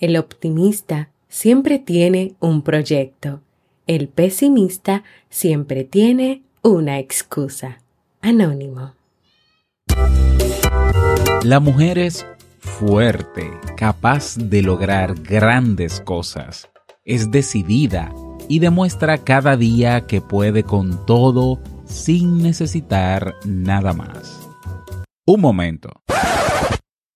El optimista siempre tiene un proyecto. El pesimista siempre tiene una excusa. Anónimo. La mujer es fuerte, capaz de lograr grandes cosas. Es decidida y demuestra cada día que puede con todo sin necesitar nada más. Un momento.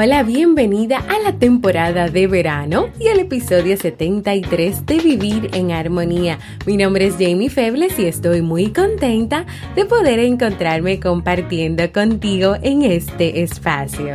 Hola, bienvenida a la temporada de verano y al episodio 73 de Vivir en Armonía. Mi nombre es Jamie Febles y estoy muy contenta de poder encontrarme compartiendo contigo en este espacio.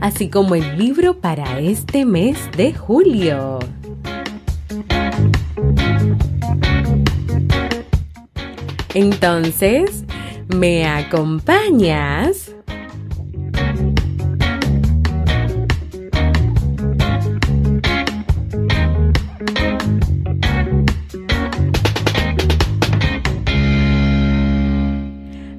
así como el libro para este mes de julio. Entonces, ¿me acompañas?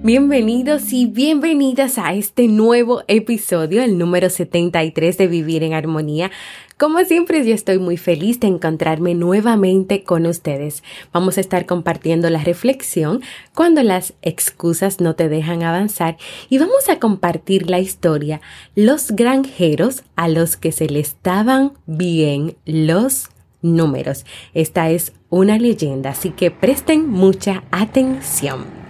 Bienvenidos y bienvenidas a este nuevo episodio, el número 73 de Vivir en Armonía. Como siempre, yo estoy muy feliz de encontrarme nuevamente con ustedes. Vamos a estar compartiendo la reflexión cuando las excusas no te dejan avanzar y vamos a compartir la historia Los granjeros a los que se le estaban bien los números. Esta es una leyenda, así que presten mucha atención.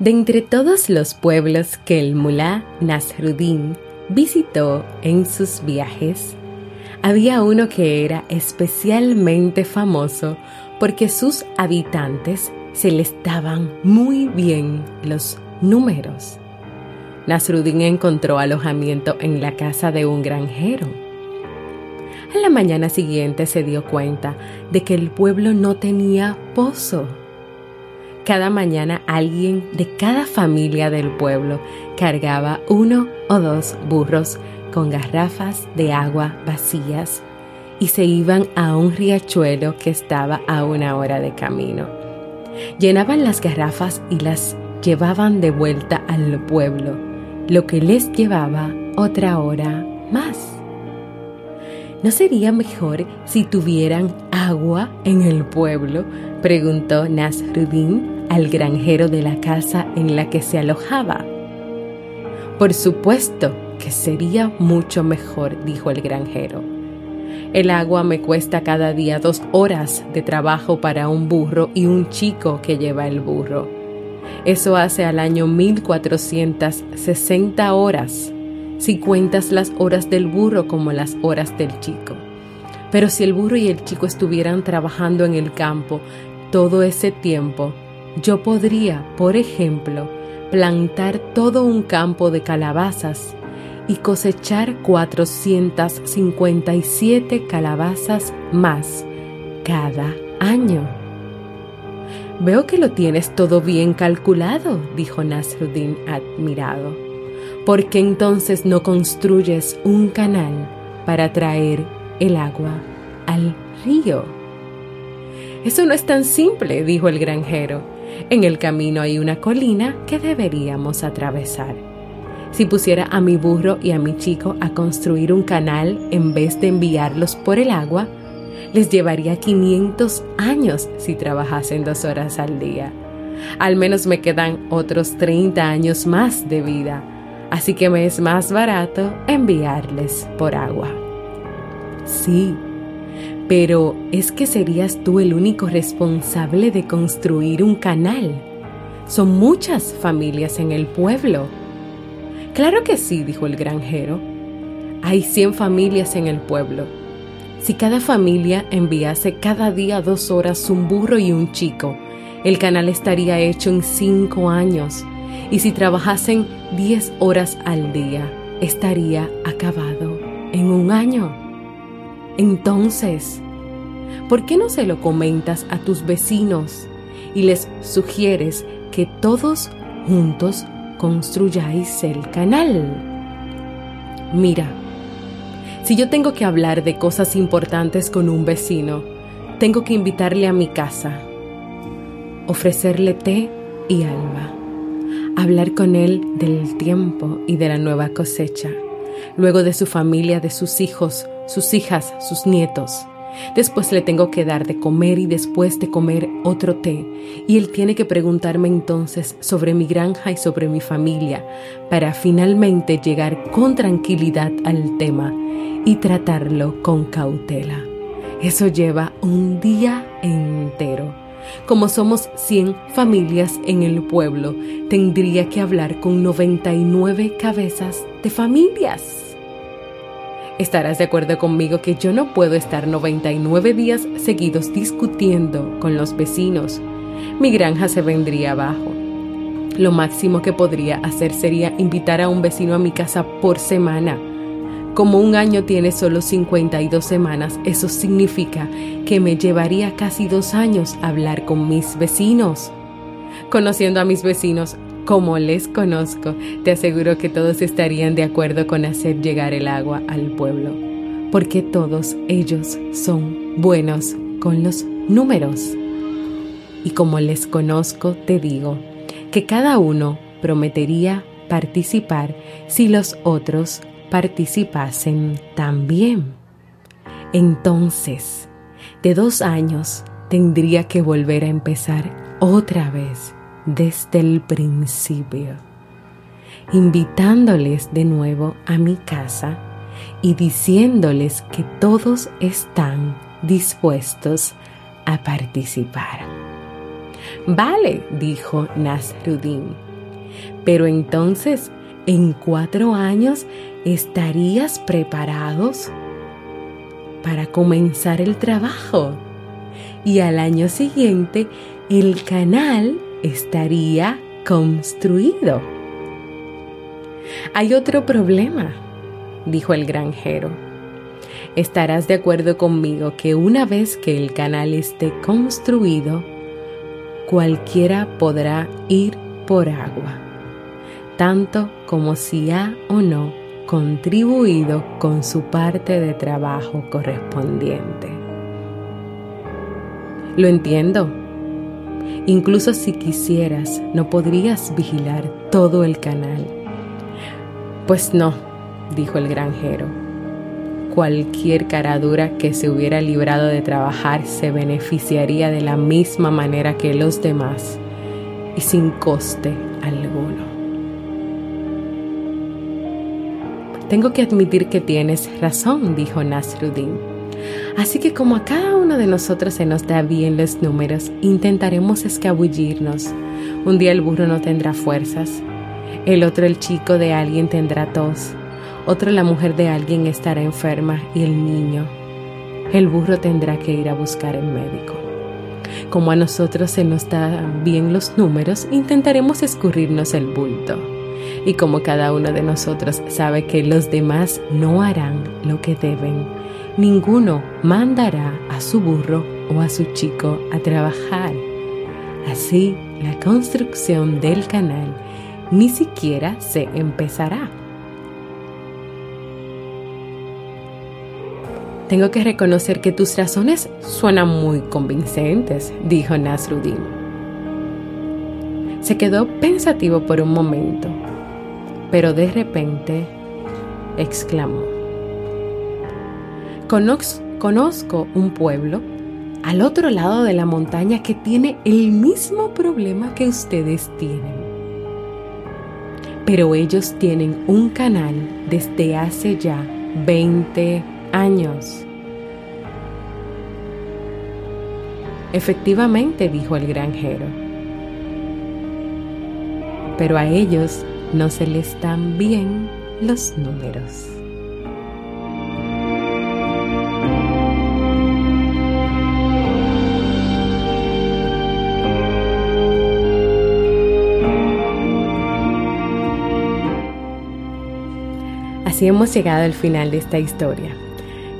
De entre todos los pueblos que el mulá Nasruddin visitó en sus viajes, había uno que era especialmente famoso porque sus habitantes se les daban muy bien los números. Nasruddin encontró alojamiento en la casa de un granjero. A la mañana siguiente se dio cuenta de que el pueblo no tenía pozo cada mañana alguien de cada familia del pueblo cargaba uno o dos burros con garrafas de agua vacías y se iban a un riachuelo que estaba a una hora de camino. Llenaban las garrafas y las llevaban de vuelta al pueblo, lo que les llevaba otra hora más. ¿No sería mejor si tuvieran agua en el pueblo? preguntó Nasruddin al granjero de la casa en la que se alojaba. Por supuesto que sería mucho mejor, dijo el granjero. El agua me cuesta cada día dos horas de trabajo para un burro y un chico que lleva el burro. Eso hace al año 1460 horas si cuentas las horas del burro como las horas del chico. Pero si el burro y el chico estuvieran trabajando en el campo todo ese tiempo, yo podría, por ejemplo, plantar todo un campo de calabazas y cosechar 457 calabazas más cada año. Veo que lo tienes todo bien calculado, dijo Nasruddin admirado. ¿Por qué entonces no construyes un canal para traer el agua al río? Eso no es tan simple, dijo el granjero. En el camino hay una colina que deberíamos atravesar. Si pusiera a mi burro y a mi chico a construir un canal en vez de enviarlos por el agua, les llevaría 500 años si trabajasen dos horas al día. Al menos me quedan otros 30 años más de vida, así que me es más barato enviarles por agua. Sí, pero es que serías tú el único responsable de construir un canal. Son muchas familias en el pueblo Claro que sí, dijo el granjero. Hay 100 familias en el pueblo. Si cada familia enviase cada día dos horas un burro y un chico, el canal estaría hecho en cinco años. Y si trabajasen 10 horas al día, estaría acabado en un año. Entonces, ¿por qué no se lo comentas a tus vecinos y les sugieres que todos juntos construyáis el canal. Mira, si yo tengo que hablar de cosas importantes con un vecino, tengo que invitarle a mi casa, ofrecerle té y alba, hablar con él del tiempo y de la nueva cosecha, luego de su familia, de sus hijos, sus hijas, sus nietos. Después le tengo que dar de comer y después de comer otro té. Y él tiene que preguntarme entonces sobre mi granja y sobre mi familia para finalmente llegar con tranquilidad al tema y tratarlo con cautela. Eso lleva un día entero. Como somos 100 familias en el pueblo, tendría que hablar con 99 cabezas de familias. Estarás de acuerdo conmigo que yo no puedo estar 99 días seguidos discutiendo con los vecinos. Mi granja se vendría abajo. Lo máximo que podría hacer sería invitar a un vecino a mi casa por semana. Como un año tiene solo 52 semanas, eso significa que me llevaría casi dos años hablar con mis vecinos. Conociendo a mis vecinos, como les conozco, te aseguro que todos estarían de acuerdo con hacer llegar el agua al pueblo, porque todos ellos son buenos con los números. Y como les conozco, te digo que cada uno prometería participar si los otros participasen también. Entonces, de dos años tendría que volver a empezar otra vez desde el principio, invitándoles de nuevo a mi casa y diciéndoles que todos están dispuestos a participar. Vale, dijo Nasruddin, pero entonces en cuatro años estarías preparados para comenzar el trabajo y al año siguiente el canal estaría construido. Hay otro problema, dijo el granjero. Estarás de acuerdo conmigo que una vez que el canal esté construido, cualquiera podrá ir por agua, tanto como si ha o no contribuido con su parte de trabajo correspondiente. Lo entiendo, Incluso si quisieras, no podrías vigilar todo el canal. Pues no, dijo el granjero. Cualquier caradura que se hubiera librado de trabajar se beneficiaría de la misma manera que los demás y sin coste alguno. Tengo que admitir que tienes razón, dijo Nasruddin. Así que como a cada uno de nosotros se nos da bien los números, intentaremos escabullirnos. Un día el burro no tendrá fuerzas, el otro el chico de alguien tendrá tos, otro la mujer de alguien estará enferma y el niño. El burro tendrá que ir a buscar el médico. Como a nosotros se nos da bien los números, intentaremos escurrirnos el bulto. Y como cada uno de nosotros sabe que los demás no harán lo que deben, ninguno mandará a su burro o a su chico a trabajar. Así, la construcción del canal ni siquiera se empezará. Tengo que reconocer que tus razones suenan muy convincentes, dijo Nasruddin. Se quedó pensativo por un momento, pero de repente exclamó, conozco un pueblo al otro lado de la montaña que tiene el mismo problema que ustedes tienen. Pero ellos tienen un canal desde hace ya 20 años. Efectivamente, dijo el granjero, pero a ellos no se les dan bien los números. Así hemos llegado al final de esta historia.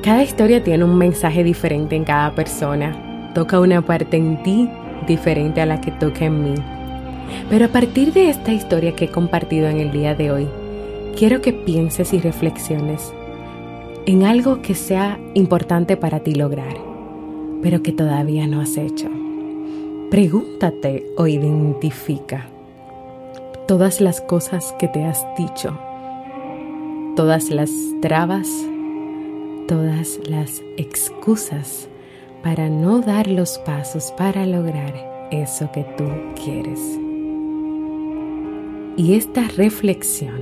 Cada historia tiene un mensaje diferente en cada persona. Toca una parte en ti diferente a la que toca en mí. Pero a partir de esta historia que he compartido en el día de hoy, quiero que pienses y reflexiones en algo que sea importante para ti lograr, pero que todavía no has hecho. Pregúntate o identifica todas las cosas que te has dicho, todas las trabas todas las excusas para no dar los pasos para lograr eso que tú quieres. Y esta reflexión,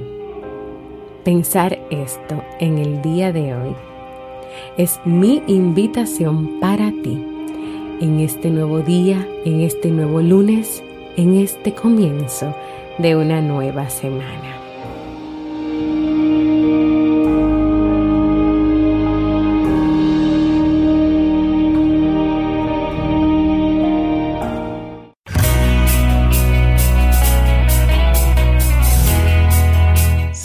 pensar esto en el día de hoy, es mi invitación para ti en este nuevo día, en este nuevo lunes, en este comienzo de una nueva semana.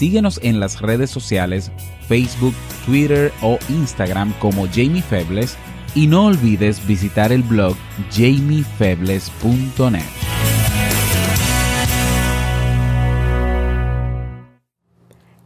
Síguenos en las redes sociales Facebook, Twitter o Instagram como Jamie Febles y no olvides visitar el blog jamiefebles.net.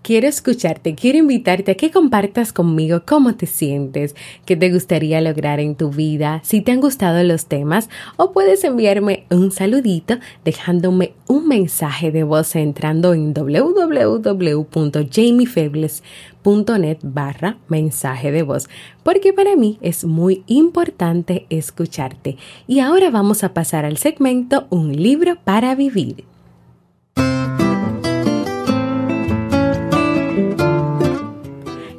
Quiero escucharte, quiero invitarte a que compartas conmigo cómo te sientes, qué te gustaría lograr en tu vida, si te han gustado los temas o puedes enviarme un saludito dejándome un mensaje de voz entrando en www.jamiefebles.net barra mensaje de voz, porque para mí es muy importante escucharte. Y ahora vamos a pasar al segmento Un libro para vivir.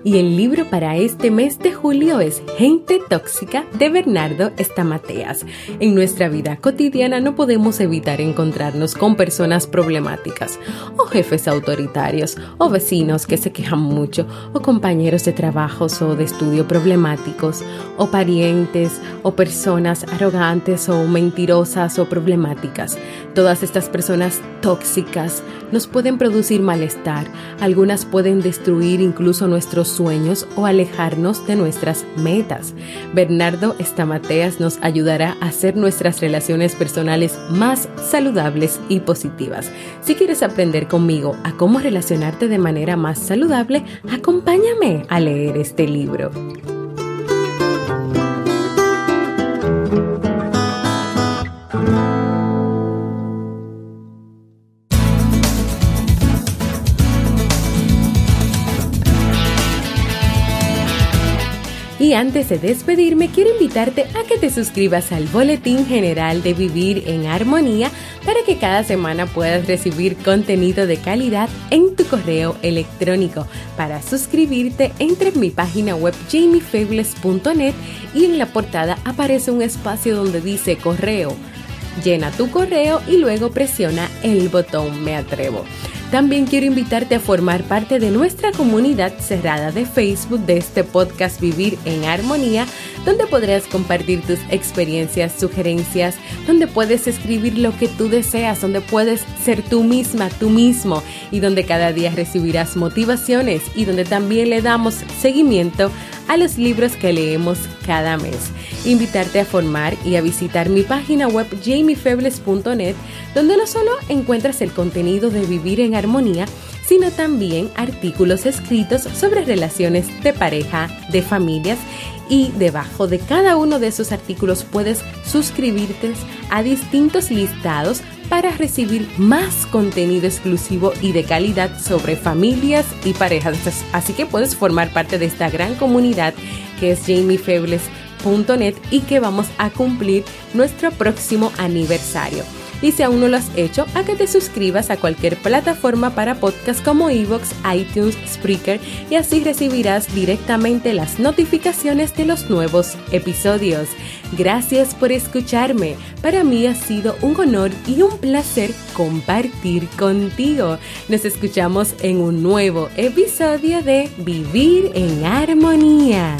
Y el libro para este mes de julio es Gente Tóxica de Bernardo Estamateas. En nuestra vida cotidiana no podemos evitar encontrarnos con personas problemáticas, o jefes autoritarios, o vecinos que se quejan mucho, o compañeros de trabajos o de estudio problemáticos, o parientes, o personas arrogantes o mentirosas o problemáticas. Todas estas personas tóxicas nos pueden producir malestar, algunas pueden destruir incluso nuestros sueños o alejarnos de nuestras metas. Bernardo Estamateas nos ayudará a hacer nuestras relaciones personales más saludables y positivas. Si quieres aprender conmigo a cómo relacionarte de manera más saludable, acompáñame a leer este libro. Y antes de despedirme, quiero invitarte a que te suscribas al Boletín General de Vivir en Armonía para que cada semana puedas recibir contenido de calidad en tu correo electrónico. Para suscribirte, entra en mi página web jamiefebles.net y en la portada aparece un espacio donde dice correo. Llena tu correo y luego presiona el botón Me atrevo. También quiero invitarte a formar parte de nuestra comunidad cerrada de Facebook de este podcast Vivir en Armonía, donde podrás compartir tus experiencias, sugerencias, donde puedes escribir lo que tú deseas, donde puedes ser tú misma, tú mismo y donde cada día recibirás motivaciones y donde también le damos seguimiento a los libros que leemos cada mes. Invitarte a formar y a visitar mi página web jamiefebles.net, donde no solo encuentras el contenido de Vivir en Armonía, sino también artículos escritos sobre relaciones de pareja, de familias y debajo de cada uno de esos artículos puedes suscribirte a distintos listados para recibir más contenido exclusivo y de calidad sobre familias y parejas. Así que puedes formar parte de esta gran comunidad que es jamiefebles.net y que vamos a cumplir nuestro próximo aniversario y si aún no lo has hecho, a que te suscribas a cualquier plataforma para podcast como Evox, iTunes, Spreaker y así recibirás directamente las notificaciones de los nuevos episodios. Gracias por escucharme. Para mí ha sido un honor y un placer compartir contigo. Nos escuchamos en un nuevo episodio de Vivir en Armonía.